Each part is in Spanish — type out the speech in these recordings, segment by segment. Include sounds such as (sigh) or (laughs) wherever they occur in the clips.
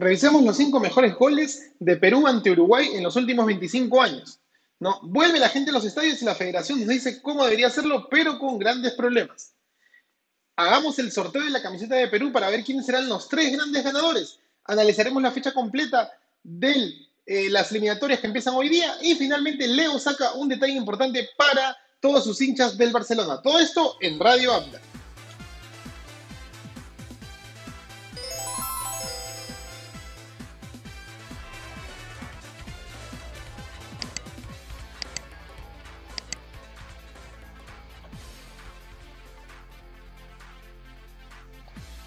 Revisemos los cinco mejores goles de Perú ante Uruguay en los últimos 25 años. ¿no? Vuelve la gente a los estadios y la federación nos dice cómo debería hacerlo, pero con grandes problemas. Hagamos el sorteo de la camiseta de Perú para ver quiénes serán los tres grandes ganadores. Analizaremos la fecha completa de eh, las eliminatorias que empiezan hoy día y finalmente Leo saca un detalle importante para todos sus hinchas del Barcelona. Todo esto en Radio Abda.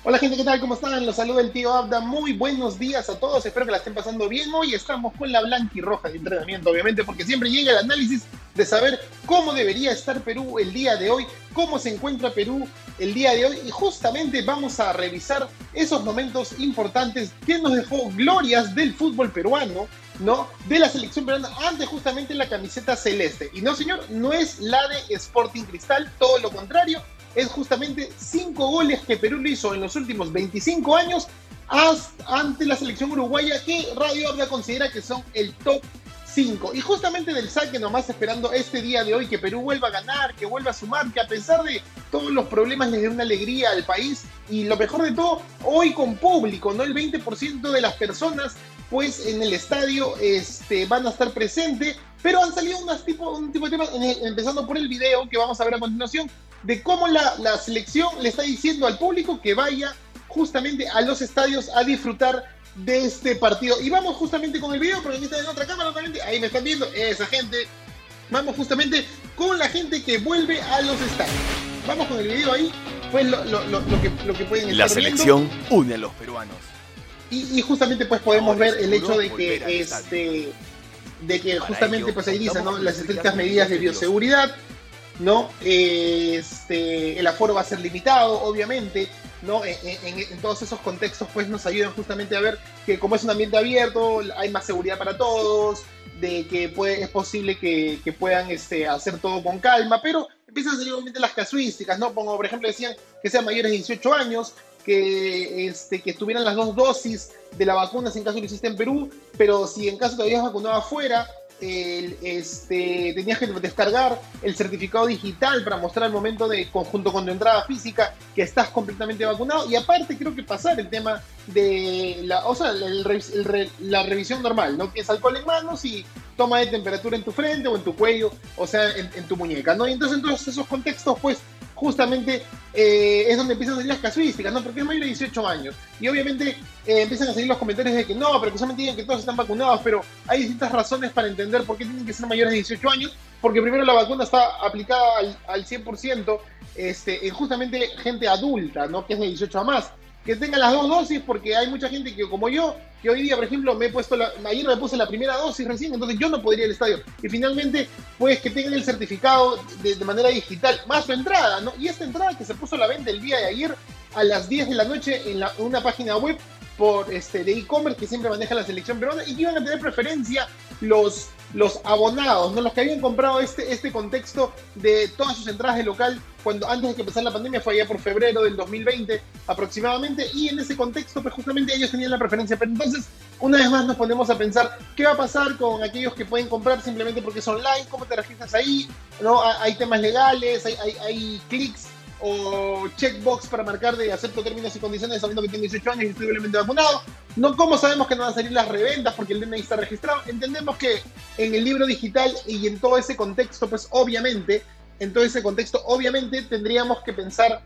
Hola gente, ¿qué tal? ¿Cómo están? Los saluda el tío Abda. Muy buenos días a todos. Espero que la estén pasando bien. Hoy estamos con la blanca y roja de entrenamiento, obviamente, porque siempre llega el análisis de saber cómo debería estar Perú el día de hoy, cómo se encuentra Perú el día de hoy y justamente vamos a revisar esos momentos importantes que nos dejó glorias del fútbol peruano, ¿no? De la selección peruana antes justamente la camiseta celeste. Y no, señor, no es la de Sporting Cristal, todo lo contrario es justamente cinco goles que Perú le hizo en los últimos 25 años ante la selección uruguaya que Radio Habla considera que son el top 5. Y justamente del saque nomás esperando este día de hoy que Perú vuelva a ganar, que vuelva a sumar, que a pesar de todos los problemas le dé una alegría al país y lo mejor de todo, hoy con público, ¿no? El 20% de las personas pues en el estadio este, van a estar presentes, pero han salido unas tipo, un tipo de temas, empezando por el video que vamos a ver a continuación, de cómo la, la selección le está diciendo al público que vaya justamente a los estadios a disfrutar de este partido. Y vamos justamente con el video, porque aquí está en otra cámara, ahí me están viendo, esa gente. Vamos justamente con la gente que vuelve a los estadios. Vamos con el video ahí, pues lo, lo, lo, que, lo que pueden estar La selección une a los peruanos. Y, y justamente pues podemos ver el hecho de que este de que justamente pues ahí dicen ¿no? las estrictas medidas de bioseguridad ¿no? Este, el aforo va a ser limitado, obviamente, ¿no? En, todos esos contextos, pues nos ayudan justamente a ver que como es un ambiente abierto, hay más seguridad para todos, de que puede, es posible que, puedan este, hacer todo con calma, pero empiezan a salir obviamente las casuísticas, ¿no? Como por ejemplo decían que sean mayores de 18 años, que, este, que estuvieran las dos dosis de la vacuna si en caso lo hiciste en Perú, pero si en caso te habías vacunado afuera, este, tenías que descargar el certificado digital para mostrar al momento de conjunto con tu entrada física que estás completamente vacunado y aparte creo que pasar el tema de la, o sea, la revisión normal, ¿no? Que es alcohol en manos y toma de temperatura en tu frente o en tu cuello, o sea, en, en tu muñeca, ¿no? Y entonces en todos esos contextos, pues justamente eh, es donde empiezan a salir las casuísticas, ¿no? Porque es mayor de 18 años. Y obviamente eh, empiezan a salir los comentarios de que no, pero que solamente digan que todos están vacunados, pero hay distintas razones para entender por qué tienen que ser mayores de 18 años, porque primero la vacuna está aplicada al, al 100% este, en justamente gente adulta, ¿no? Que es de 18 a más que tengan las dos dosis, porque hay mucha gente que, como yo, que hoy día, por ejemplo, me he puesto la, ayer me puse la primera dosis recién, entonces yo no podría ir al estadio. Y finalmente, pues que tengan el certificado de, manera digital, más su entrada, ¿no? Y esta entrada que se puso la venta el día de ayer a las 10 de la noche en, una página web por este de e-commerce que siempre maneja la selección peruana y que iban a tener preferencia los los abonados, ¿no? los que habían comprado este, este contexto de todas sus entradas de local cuando antes de que empezara la pandemia, fue allá por febrero del 2020 aproximadamente, y en ese contexto, pues justamente ellos tenían la preferencia. Pero entonces, una vez más nos ponemos a pensar, ¿qué va a pasar con aquellos que pueden comprar simplemente porque es online? ¿Cómo te registras ahí? ¿No? Hay temas legales, hay, hay, hay clics o checkbox para marcar de acepto términos y condiciones sabiendo que tiene 18 años y estoy doblemente vacunado. No, ¿Cómo sabemos que no van a salir las reventas porque el DNI está registrado? Entendemos que en el libro digital y en todo ese contexto, pues obviamente, en todo ese contexto, obviamente tendríamos que pensar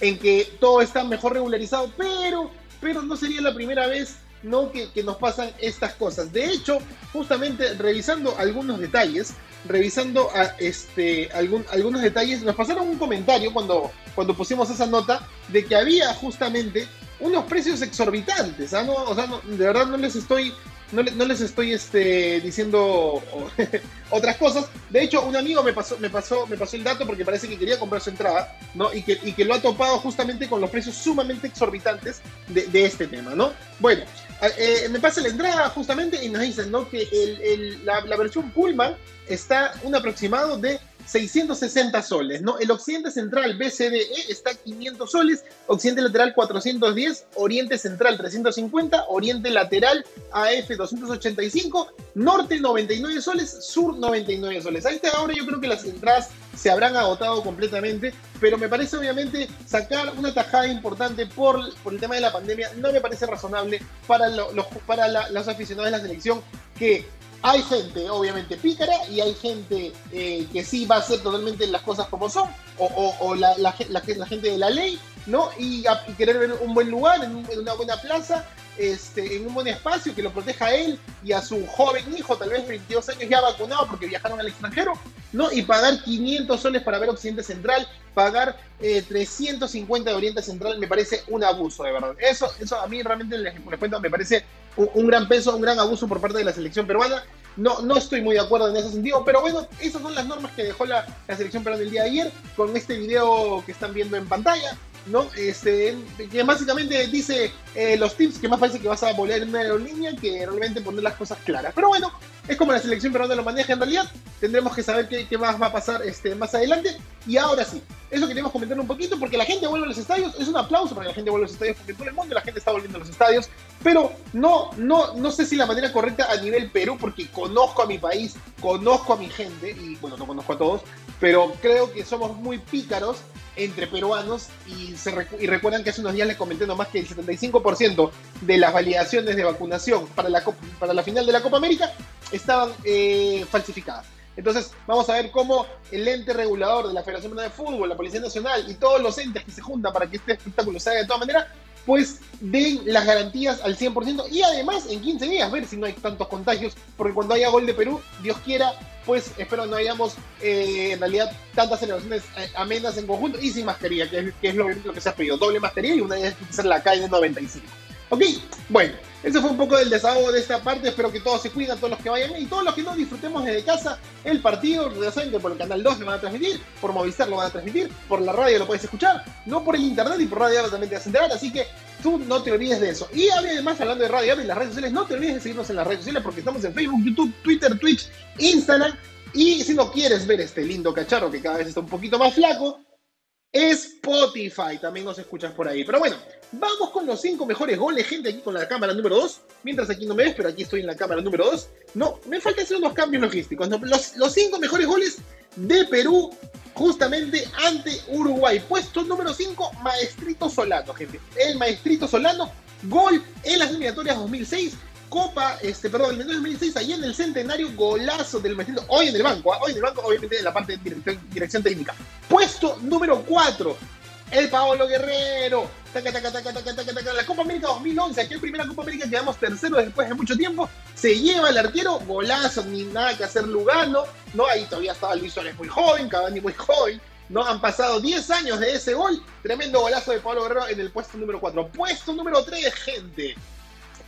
en que todo está mejor regularizado, pero, pero no sería la primera vez ¿no? Que, nos pasan estas cosas. De hecho, justamente revisando algunos detalles, revisando a, este, algunos detalles, nos pasaron un comentario cuando, cuando pusimos esa nota de que había justamente unos precios exorbitantes. ¿ah? No, de verdad no les estoy, no les estoy este, diciendo (laughs) otras cosas. De hecho, un amigo me pasó, me, pasó, me pasó el dato porque parece que quería comprar su entrada, ¿no? Y que, y que lo ha topado justamente con los precios sumamente exorbitantes de, de este tema, ¿no? Bueno, eh, me pasa la entrada justamente y nos dicen ¿no? que el, el, la, la, versión Pullman está un aproximado de 660 soles, ¿no? El Occidente Central BCDE está 500 soles, Occidente Lateral 410, Oriente Central 350, Oriente Lateral AF 285, Norte 99 soles, Sur 99 soles. Ahí está ahora yo creo que las entradas se habrán agotado completamente, pero me parece obviamente sacar una tajada importante por, por el tema de la pandemia no me parece razonable para, los, para los aficionados de la selección que hay gente, obviamente, pícara y hay gente eh, que sí va a hacer totalmente las cosas como son, o, la, la, gente de la ley, ¿no? Y, querer ver un buen lugar, en, una buena plaza, este, en un buen espacio que lo proteja a él y a su joven hijo, tal vez 22 años ya vacunado porque viajaron al extranjero, ¿no? Y pagar 500 soles para ver Occidente Central, pagar 350 eh, de Oriente Central, me parece un abuso, de verdad. Eso, eso a mí realmente les, les cuento, me parece un, gran peso, un gran abuso por parte de la selección peruana. No, no estoy muy de acuerdo en ese sentido, pero bueno, esas son las normas que dejó la, la selección peruana el día de ayer con este video que están viendo en pantalla. ¿No? Este, que básicamente dice eh, los tips que más parece que vas a volar en una aerolínea que realmente poner las cosas claras. Pero bueno, es como la selección peruana lo maneja en realidad. Tendremos que saber qué, qué, más va a pasar este, más adelante. Y ahora sí, eso queremos comentar un poquito porque la gente vuelve a los estadios. Es un aplauso para que la gente vuelva a los estadios porque todo el mundo la gente está volviendo a los estadios. Pero no, no, no sé si la manera correcta a nivel Perú porque conozco a mi país, conozco a mi gente y bueno, no conozco a todos, pero creo que somos muy pícaros entre peruanos y, se y recuerdan que hace unos días les comenté nomás que el 75% de las validaciones de vacunación para la, para la final de la Copa América estaban eh, falsificadas. Entonces, vamos a ver cómo el ente regulador de la Federación de Fútbol, la Policía Nacional y todos los entes que se juntan para que este espectáculo se haga de todas maneras, pues den las garantías al 100% y además en 15 días ver si no hay tantos contagios, porque cuando haya gol de Perú, Dios quiera, pues espero no hayamos eh, en realidad tantas celebraciones eh, amenas en conjunto y sin mascarilla, que es, lo, que se ha pedido, doble mascarilla y una vez que ser la calle 95. Ok, bueno, ese fue un poco del desahogo de esta parte. Espero que todos se cuiden, todos los que vayan y todos los que no disfrutemos desde casa el partido. Saben que por el canal 2 lo van a transmitir, por Movistar lo van a transmitir, por la radio lo puedes escuchar, no por el internet y por radio también te vas a. Así que tú no te olvides de eso. Y además, hablando de radio y las redes sociales, no te olvides de seguirnos en las redes sociales porque estamos en Facebook, YouTube, Twitter, Twitch, Instagram. Y si no quieres ver este lindo cacharro que cada vez está un poquito más flaco, Spotify, también nos escuchas por ahí. Pero bueno, vamos con los cinco mejores goles, gente, aquí con la cámara número 2. Mientras aquí no me ves, pero aquí estoy en la cámara número 2. No, me falta hacer unos cambios logísticos. Los, los cinco mejores goles de Perú justamente ante Uruguay. Puesto número 5, Maestrito Solano, gente. El Maestrito Solano, gol en las eliminatorias 2006 Copa, este, perdón, el 2006, ahí en el centenario, golazo del Maestrito, hoy en el banco, ¿ah? hoy en el banco, obviamente en la parte de dirección, técnica. Puesto número 4, el Paolo Guerrero. la Copa América 2011, aquí en primera Copa América quedamos tercero después de mucho tiempo. Se lleva el arquero, golazo, ni nada que hacer Lugano. No, ahí todavía estaba Luis Suárez muy joven, Cavani muy joven. No, han pasado 10 años de ese gol. Tremendo golazo de Pablo Guerrero en el puesto número 4. Puesto número 3, gente.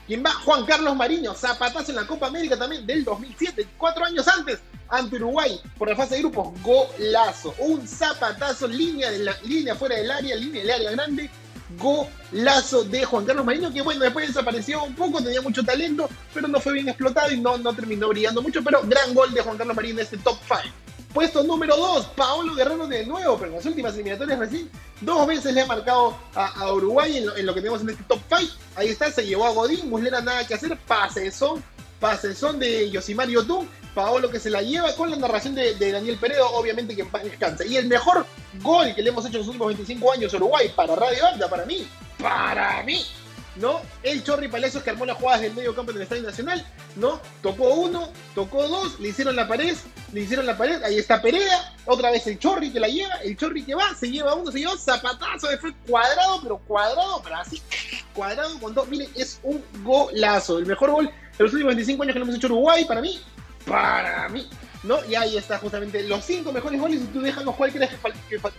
¿Quién va? Juan Carlos Mariño, zapatazo en la Copa América también del 2007, cuatro años antes, ante Uruguay, por la fase de grupos, golazo. Un zapatazo, línea, de la, línea fuera del área, línea del área grande, golazo de Juan Carlos Mariño, que bueno, después desapareció un poco, tenía mucho talento, pero no fue bien explotado y no, no terminó brillando mucho, pero gran gol de Juan Carlos Mariño en este top 5. Puesto número 2, Paolo Guerrero de nuevo, pero en las últimas eliminatorias recién dos veces le ha marcado a, Uruguay en lo, que tenemos en este top 5. Ahí está, se llevó a Godín, Muslera nada que hacer, pasezón, pasezón de Yosimar Yotun, Paolo que se la lleva con la narración de, Daniel Peredo, obviamente que en paz descanse. Y el mejor gol que le hemos hecho en los últimos 25 años a Uruguay para Radio Abda, para mí, para mí, ¿no? El Chorri Palacios que armó las jugadas del medio campo en el Estadio Nacional, ¿no? Tocó uno, tocó dos, le hicieron la pared, le hicieron la pared, ahí está Perea, otra vez el Chorri que la lleva, el Chorri que va, se lleva uno, se lleva zapatazo fue cuadrado, pero cuadrado, pero así, cuadrado con dos, miren, es un golazo, el mejor gol de los últimos 25 años que le hemos hecho Uruguay, para mí, para mí. Y ahí está justamente los cinco mejores goles y tú déjanos cuál crees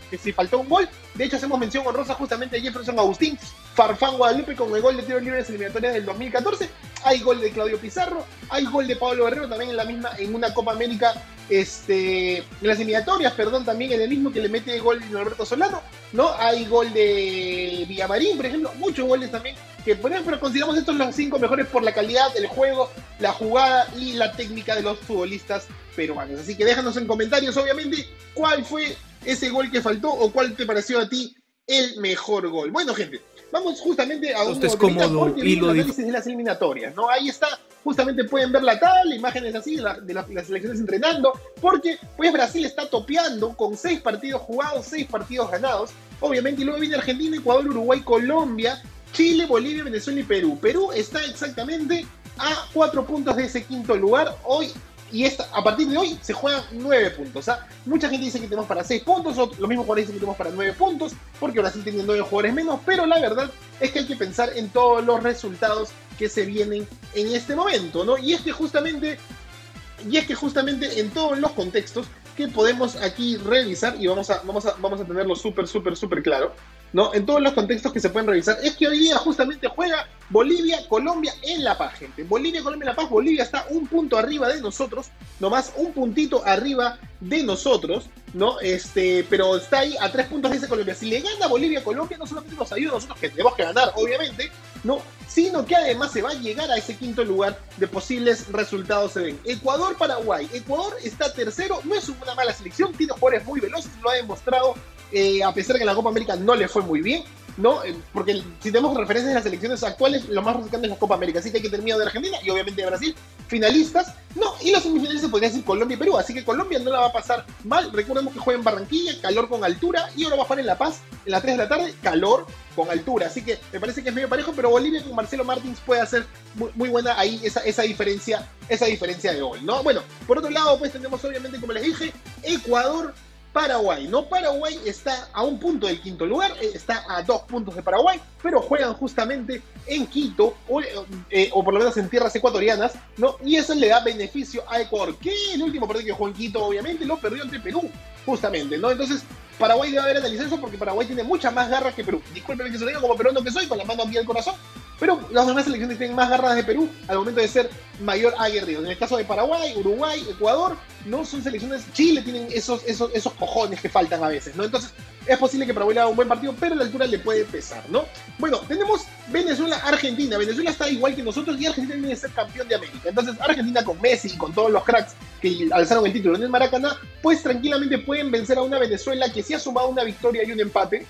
que, si faltó un gol. De hecho, hacemos mención honrosa justamente a Jefferson Agustín, Farfán Guadalupe con el gol de tiro libre en eliminatorias del 2014. Hay gol de Claudio Pizarro, hay gol de Pablo Guerrero también en la misma, en una Copa América, este, en las eliminatorias, perdón, también en el mismo que le mete gol Alberto Solano, ¿no? Hay gol de Villamarín, por ejemplo, muchos goles también que ponemos, pero consideramos estos los cinco mejores por la calidad del juego, la jugada y la técnica de los futbolistas peruanos. Así que déjanos en comentarios, obviamente, cuál fue ese gol que faltó o cuál te pareció a ti el mejor gol. Bueno, gente, vamos justamente a un cómodo y lo análisis de las eliminatorias, ¿no? Ahí está, justamente pueden ver la tabla, imágenes así de, de, las selecciones entrenando, porque pues Brasil está topeando con seis partidos jugados, seis partidos ganados, obviamente, y luego viene Argentina, Ecuador, Uruguay, Colombia, Chile, Bolivia, Venezuela y Perú. Perú está exactamente a cuatro puntos de ese quinto lugar. Hoy y esta, a partir de hoy se juegan 9 puntos. ¿ah? Mucha gente dice que tenemos para 6 puntos, los mismos jugadores dicen que tenemos para 9 puntos, porque Brasil tiene 9 jugadores menos, pero la verdad es que hay que pensar en todos los resultados que se vienen en este momento, ¿no? Y es que justamente, y es que justamente en todos los contextos que podemos aquí revisar, y vamos a, vamos a, vamos a tenerlo súper, súper, súper claro, ¿no? En todos los contextos que se pueden revisar, es que hoy día justamente juega Bolivia, Colombia en La Paz, gente. Bolivia, Colombia en La Paz, Bolivia está un punto arriba de nosotros, nomás un puntito arriba de nosotros, ¿no? Este, pero está ahí a tres puntos ese Colombia. Si le gana Bolivia, Colombia, no solamente nos ayuda a nosotros, que tenemos que ganar, obviamente, ¿no? Sino que además se va a llegar a ese quinto lugar de posibles resultados se ven. Ecuador, Paraguay. Ecuador está tercero, no es una mala selección, tiene jugadores muy veloces, lo ha demostrado eh, a pesar de que en la Copa América no le fue muy bien, ¿no? Eh, porque si tenemos referencias de las selecciones actuales, lo más rescatable es la Copa América. Así que hay que tener miedo de Argentina y obviamente de Brasil. Finalistas, no, y los semifinales se podría decir Colombia y Perú. Así que Colombia no la va a pasar mal. Recordemos que juega en Barranquilla, calor con altura, y ahora va a jugar en La Paz en las 3 de la tarde, calor con altura. Así que me parece que es medio parejo, pero Bolivia con Marcelo Martins puede hacer muy, buena ahí esa, esa, diferencia, esa diferencia de gol, ¿no? Bueno, por otro lado, pues tenemos obviamente, como les dije, Ecuador Paraguay. No, Paraguay está a un punto del quinto lugar, eh, está a dos puntos de Paraguay, pero juegan justamente en Quito, eh, o, por lo menos en tierras ecuatorianas, ¿no? Y eso le da beneficio a Ecuador, que el último partido que jugó en Quito, obviamente, lo perdió ante Perú, justamente, ¿no? Entonces, Paraguay debe haber analizado eso porque Paraguay tiene mucha más garra que Perú. Disculpen que se lo diga como peruano que soy, con la mano aquí al corazón, pero las demás selecciones tienen más garras de Perú al momento de ser mayor aguerridos. En el caso de Paraguay, Uruguay, Ecuador, no son selecciones. Chile tienen esos, esos, esos cojones que faltan a veces, ¿no? Entonces, es posible que Paraguay haga un buen partido, pero la altura le puede pesar, ¿no? Bueno, tenemos Venezuela-Argentina. Venezuela está igual que nosotros y Argentina tiene que ser campeón de América. Entonces, Argentina con Messi y con todos los cracks que alzaron el título en el Maracaná, pues tranquilamente pueden vencer a una Venezuela que sí ha sumado una victoria y un empate,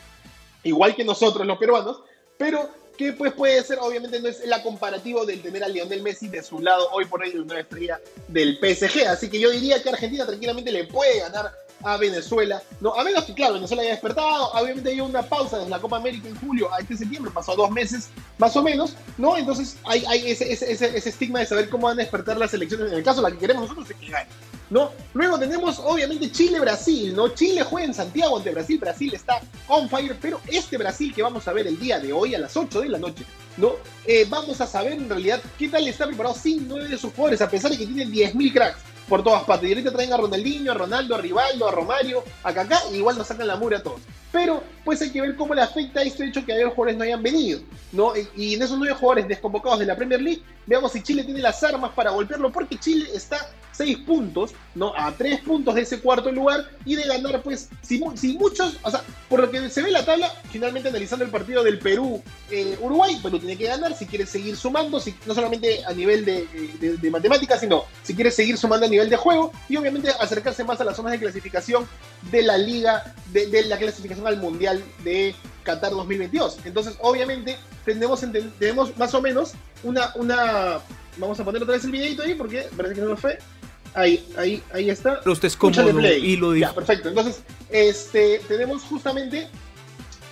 igual que nosotros los peruanos, pero que pues puede ser, obviamente no es la comparativo del tener a Lionel Messi de su lado hoy por hoy de una estrella del PSG. Así que yo diría que Argentina tranquilamente le puede ganar a Venezuela, ¿no? A menos que, claro, Venezuela haya despertado, obviamente hay una pausa desde la Copa América en julio a este septiembre, pasó dos meses más o menos, ¿no? Entonces hay, ese, ese, estigma de saber cómo van a despertar las elecciones, en el caso la que queremos nosotros es que gane. ¿No? Luego tenemos obviamente Chile-Brasil, ¿no? Chile juega en Santiago ante Brasil, Brasil está on fire, pero este Brasil que vamos a ver el día de hoy a las 8 de la noche, ¿no? Eh, vamos a saber en realidad qué tal está preparado sin nueve de sus jugadores, a pesar de que tienen 10.000 cracks por todas partes. Y ahorita traen a Ronaldinho, a Ronaldo, a Rivaldo, a Romario, a Kaká, y igual nos sacan la mure a todos. Pero pues hay que ver cómo le afecta este hecho que a los jugadores no hayan venido, ¿no? Y en esos nueve jugadores desconvocados de la Premier League, veamos si Chile tiene las armas para golpearlo, porque Chile está 6 puntos, ¿no? A 3 puntos de ese cuarto lugar y de ganar, pues, si, muchos, o sea, por lo que se ve la tabla, finalmente analizando el partido del Perú-Uruguay, eh, Perú tiene que ganar si quiere seguir sumando, si, no solamente a nivel de, de, matemáticas, sino si quiere seguir sumando a nivel de juego y obviamente acercarse más a las zonas de clasificación de la liga, de, la clasificación al Mundial de Qatar 2022. Entonces, obviamente, tenemos, tenemos más o menos una, una... Vamos a poner otra vez el videito ahí porque parece que no lo fue. Ahí, ahí, ahí está. Es cómodo y lo dice. Ya, perfecto. Entonces, este, tenemos justamente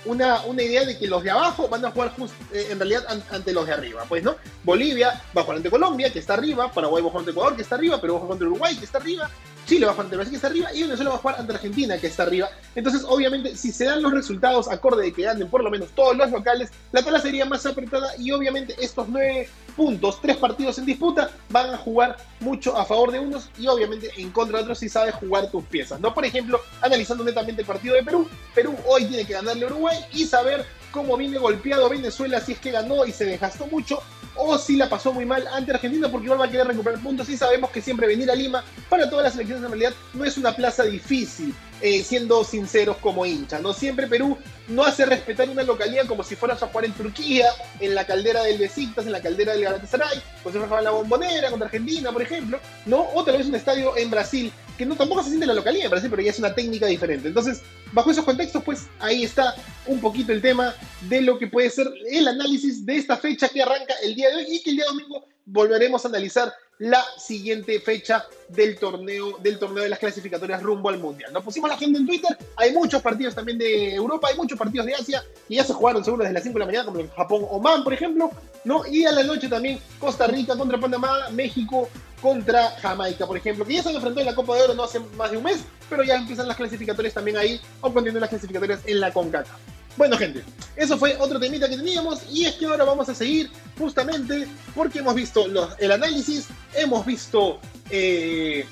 una, una, idea de que los de abajo van a jugar eh, en realidad ante los de arriba. Pues, ¿no? Bolivia va a jugar ante Colombia, que está arriba. Paraguay va a jugar ante Ecuador, que está arriba. Pero va a jugar ante Uruguay, que está arriba. Chile va a jugar ante Brasil, que está arriba. Y Venezuela va a jugar ante Argentina, que está arriba. Entonces, obviamente, si se dan los resultados acorde de que ganen por lo menos todos los locales, la tabla sería más apretada. Y obviamente, estos nueve puntos, tres partidos en disputa, van a jugar mucho a favor de unos y obviamente en contra de otros si sabes jugar tus piezas. ¿no? Por ejemplo, analizando netamente el partido de Perú, Perú hoy tiene que ganarle a Uruguay y saber cómo viene golpeado Venezuela si es que ganó y se desgastó mucho o si la pasó muy mal ante Argentina porque igual va a querer recuperar puntos y sabemos que siempre venir a Lima para todas las selecciones en realidad no es una plaza difícil, eh, siendo sinceros como hincha, ¿no? Siempre Perú no hace respetar una localidad como si fueras a jugar en Turquía, en la caldera del Besiktas, en la caldera del Galatasaray, o si fueras en la Bombonera contra Argentina, por ejemplo, ¿no? O tal vez un estadio en Brasil, que no tampoco se siente la localidad en Brasil, pero ya es una técnica diferente. Entonces, bajo esos contextos, pues ahí está un poquito el tema de lo que puede ser el análisis de esta fecha que arranca el día de hoy y que el día domingo volveremos a analizar la siguiente fecha del torneo, del torneo de las clasificatorias rumbo al Mundial. Nos pusimos la gente en Twitter, hay muchos partidos también de Europa, hay muchos partidos de Asia, y ya se jugaron seguro desde las 5 de la mañana, como en Japón, Oman, por ejemplo, ¿no? Y a la noche también Costa Rica contra Panamá, México contra Jamaica, por ejemplo, que ya se han enfrentado en la Copa de Oro no hace más de un mes, pero ya empiezan las clasificatorias también ahí, o continúan las clasificatorias en la CONCACAF. Bueno, gente, eso fue otro temita que teníamos y es que ahora vamos a seguir justamente porque hemos visto el análisis, hemos visto eh,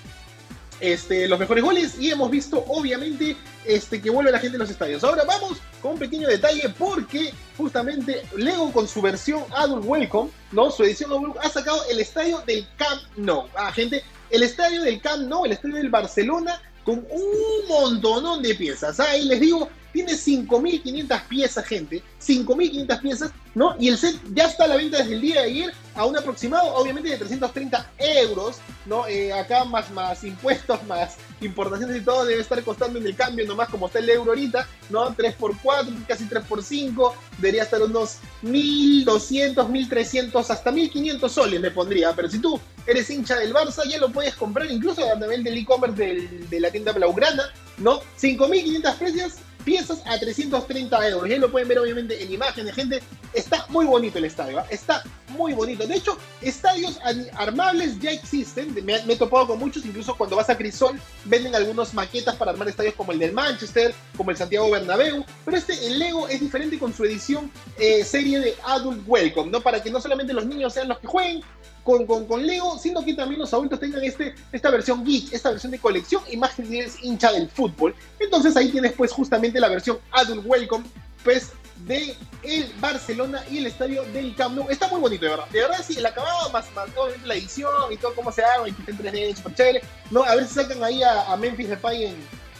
este, los mejores goles y hemos visto, obviamente, este, que vuelve la gente a los estadios. Ahora vamos con un pequeño detalle porque justamente Lego con su versión Adult Welcome, ¿no? Su edición Adult ha sacado el estadio del Camp Nou. Ah, gente, el estadio del Camp Nou, el estadio del Barcelona con un montonón de piezas. Ahí les digo, tiene 5.500 piezas, gente. 5.500 piezas, ¿no? Y el set ya está a la venta desde el día de ayer a un aproximado, obviamente, de 330 euros, ¿no? Eh, acá más, más impuestos, (laughs) más importaciones y todo, debe estar costando en el cambio nomás como está el euro ahorita, ¿no? 3x4, casi 3x5, debería estar unos 1.200, 1.300, hasta 1.500 soles le pondría. Pero si tú eres hincha del Barça, ya lo puedes comprar incluso a nivel del e-commerce de la tienda Blaugrana, ¿no? 5.500 precios piezas a 330 euros. Ya lo pueden ver obviamente en imágenes, gente. Está muy bonito el estadio, ¿ah? está muy bonito. De hecho, estadios armables ya existen. Me, he topado con muchos, incluso cuando vas a Crisol, venden algunos maquetas para armar estadios como el del Manchester, como el Santiago Bernabéu. Pero este, el Lego, es diferente con su edición eh, serie de Adult Welcome, ¿no? Para que no solamente los niños sean los que jueguen, con, con, con, Lego, sino que también los adultos tengan este, esta versión geek, esta versión de colección, y más que tienes hincha del fútbol. Entonces ahí tienes pues justamente la versión Adult Welcome, pues de el Barcelona y el estadio del Camp Nou. Está muy bonito, de verdad. De verdad, sí, el acabado, más, más la edición y todo cómo se haga, y que en 3D, super chévere. No, a ver si sacan ahí a, a Memphis Depay en,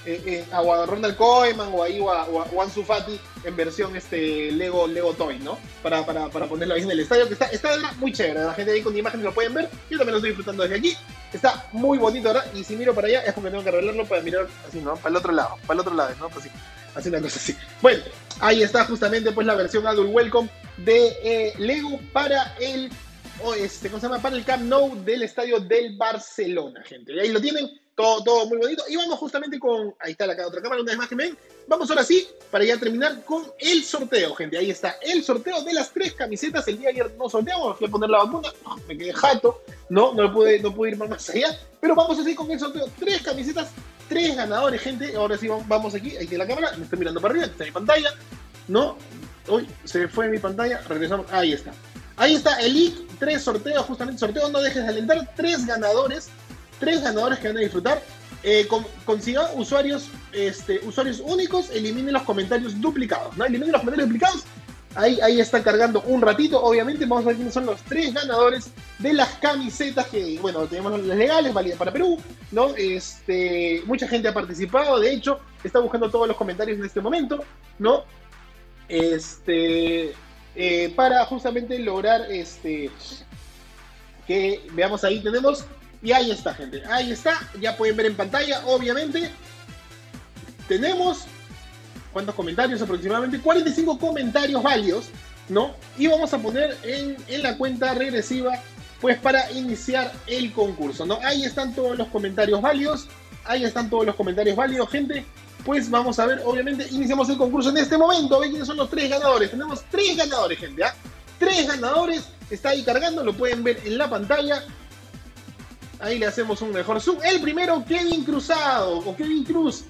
eh, eh, a Ronald o ahí o a, o Fati en versión este Lego Lego Toy, ¿no? Para, para, para ponerlo ahí en el estadio, que está, está muy chévere, la gente ahí con imágenes lo pueden ver, yo también lo estoy disfrutando desde aquí, está muy bonito, ¿verdad? Y si miro para allá es porque tengo que arreglarlo para mirar así, ¿no? Para el otro lado, para el otro lado, ¿no? Pues así una cosa así. Bueno, ahí está justamente pues la versión Adult Welcome de eh, Lego para el o este, ¿cómo se llama? Para el Camp Nou del estadio del Barcelona, gente. Y ahí lo tienen, todo, todo muy bonito. Y vamos justamente con, ahí está la otra cámara, una vez más que ven. Vamos ahora sí, para ya terminar con el sorteo, gente. Ahí está, el sorteo de las tres camisetas. El día de ayer no sorteamos, fui a poner la vacuna, me quedé jato, no, no pude, no pude ir más allá. Pero vamos así con el sorteo, tres camisetas, tres ganadores, gente. Ahora sí, vamos aquí, ahí tiene la cámara, me estoy mirando para arriba, está mi pantalla, ¿no? Uy, se fue mi pantalla, regresamos, ahí está. Ahí está Elite, tres sorteos, justamente sorteo, no dejes de alentar, tres ganadores, tres ganadores que van a disfrutar. Eh, consigan usuarios, este, usuarios únicos, eliminen los comentarios duplicados, ¿no? Eliminen los comentarios duplicados. Ahí, ahí está cargando un ratito. Obviamente, vamos a ver quiénes son los tres ganadores de las camisetas que, bueno, tenemos las legales, válidas para Perú, ¿no? Este, mucha gente ha participado, de hecho, está buscando todos los comentarios en este momento, ¿no? Este, eh, para justamente lograr este que veamos ahí tenemos y ahí está gente ahí está ya pueden ver en pantalla obviamente tenemos cuántos comentarios aproximadamente 45 comentarios válidos no y vamos a poner en, en la cuenta regresiva pues para iniciar el concurso no ahí están todos los comentarios válidos ahí están todos los comentarios válidos gente pues vamos a ver, obviamente, iniciamos el concurso en este momento, a quiénes son los tres ganadores. Tenemos tres ganadores, gente, ¿ah? Tres ganadores, está ahí cargando, lo pueden ver en la pantalla. Ahí le hacemos un mejor zoom. El primero, Kevin Cruzado, o Kevin Cruz.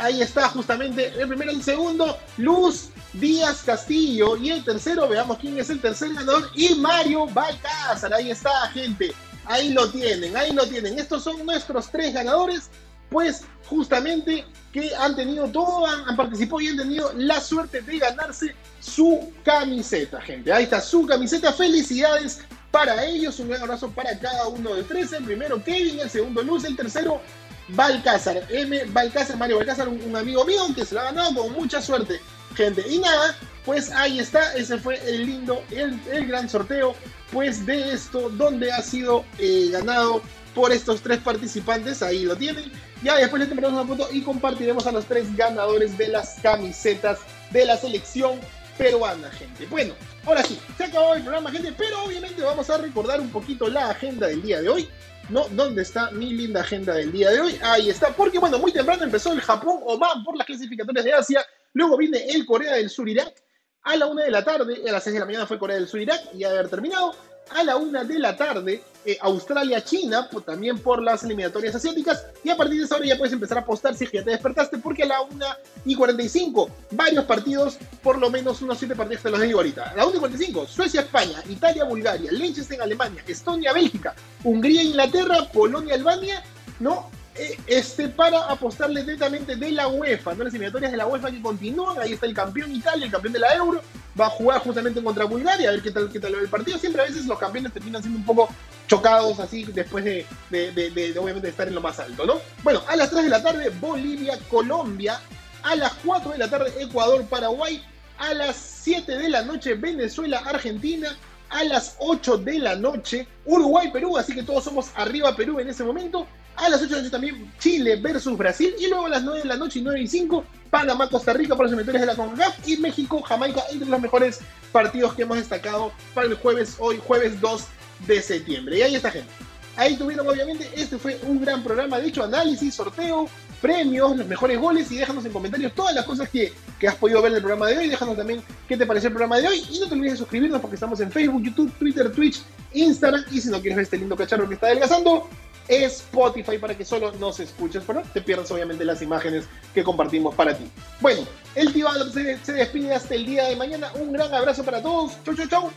Ahí está justamente el primero, el segundo, Luz Díaz Castillo. Y el tercero, veamos quién es el tercer ganador, y Mario Balcázar. Ahí está, gente. Ahí lo tienen, ahí lo tienen. Estos son nuestros tres ganadores pues justamente que han tenido todo, han, participado y han tenido la suerte de ganarse su camiseta, gente. Ahí está su camiseta. Felicidades para ellos. Un gran abrazo para cada uno de tres. El primero Kevin, el segundo Luz, el tercero Balcázar. M. Balcázar, Mario Balcázar, un, amigo mío que se lo ha ganado con mucha suerte, gente. Y nada, pues ahí está. Ese fue el lindo, el, gran sorteo, pues de esto, donde ha sido eh, ganado por estos tres participantes. Ahí lo tienen. Ya después le tomaremos una foto y compartiremos a los tres ganadores de las camisetas de la selección peruana, gente. Bueno, ahora sí, se acabó el programa, gente, pero obviamente vamos a recordar un poquito la agenda del día de hoy. ¿No? ¿Dónde está mi linda agenda del día de hoy? Ahí está, porque bueno, muy temprano empezó el Japón-Oman por las clasificatorias de Asia, luego viene el Corea del Sur-Irak, a la una de la tarde, a las 6 de la mañana fue Corea del Sur-Irak, y haber terminado, a la una de la tarde, eh, Australia-China, pues, también por las eliminatorias asiáticas. Y a partir de esa hora ya puedes empezar a apostar si ya te despertaste, porque a la 1 y 45, varios partidos, por lo menos unos 7 partidos te los digo ahorita. A la 1 y 45, Suecia-España, Italia-Bulgaria, Liechtenstein-Alemania, Estonia-Bélgica, Hungría-Inglaterra, Polonia-Albania, ¿no? Eh, este, para apostarle directamente de la UEFA, ¿no? Las eliminatorias de la UEFA que continúan, ahí está el campeón Italia, el campeón de la Euro, va a jugar justamente contra Bulgaria, a ver qué tal, qué tal el partido. Siempre a veces los campeones terminan siendo un poco chocados así después de, de, obviamente estar en lo más alto, ¿no? Bueno, a las 3 de la tarde Bolivia, Colombia, a las 4 de la tarde Ecuador, Paraguay, a las 7 de la noche Venezuela, Argentina, a las 8 de la noche Uruguay, Perú, así que todos somos arriba Perú en ese momento, a las 8 de la noche también Chile versus Brasil. Y luego a las 9 de la noche y 9 y 5, Panamá, Costa Rica para los cementerios de la CONCACAF. Y México, Jamaica, entre los mejores partidos que hemos destacado para el jueves, hoy jueves 2 de septiembre. Y ahí está, gente. Ahí tuvieron, obviamente, este fue un gran programa. De hecho, análisis, sorteo, premios, los mejores goles. Y déjanos en comentarios todas las cosas que, que has podido ver en el programa de hoy. Déjanos también qué te pareció el programa de hoy. Y no te olvides de suscribirnos porque estamos en Facebook, YouTube, Twitter, Twitch, Instagram. Y si no quieres ver este lindo cacharro que está adelgazando, Spotify para que solo nos escuches, pero te pierdas obviamente las imágenes que compartimos para ti. Bueno, el tío se, se despide hasta el día de mañana. Un gran abrazo para todos. Chau, chau, chau.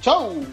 Chau.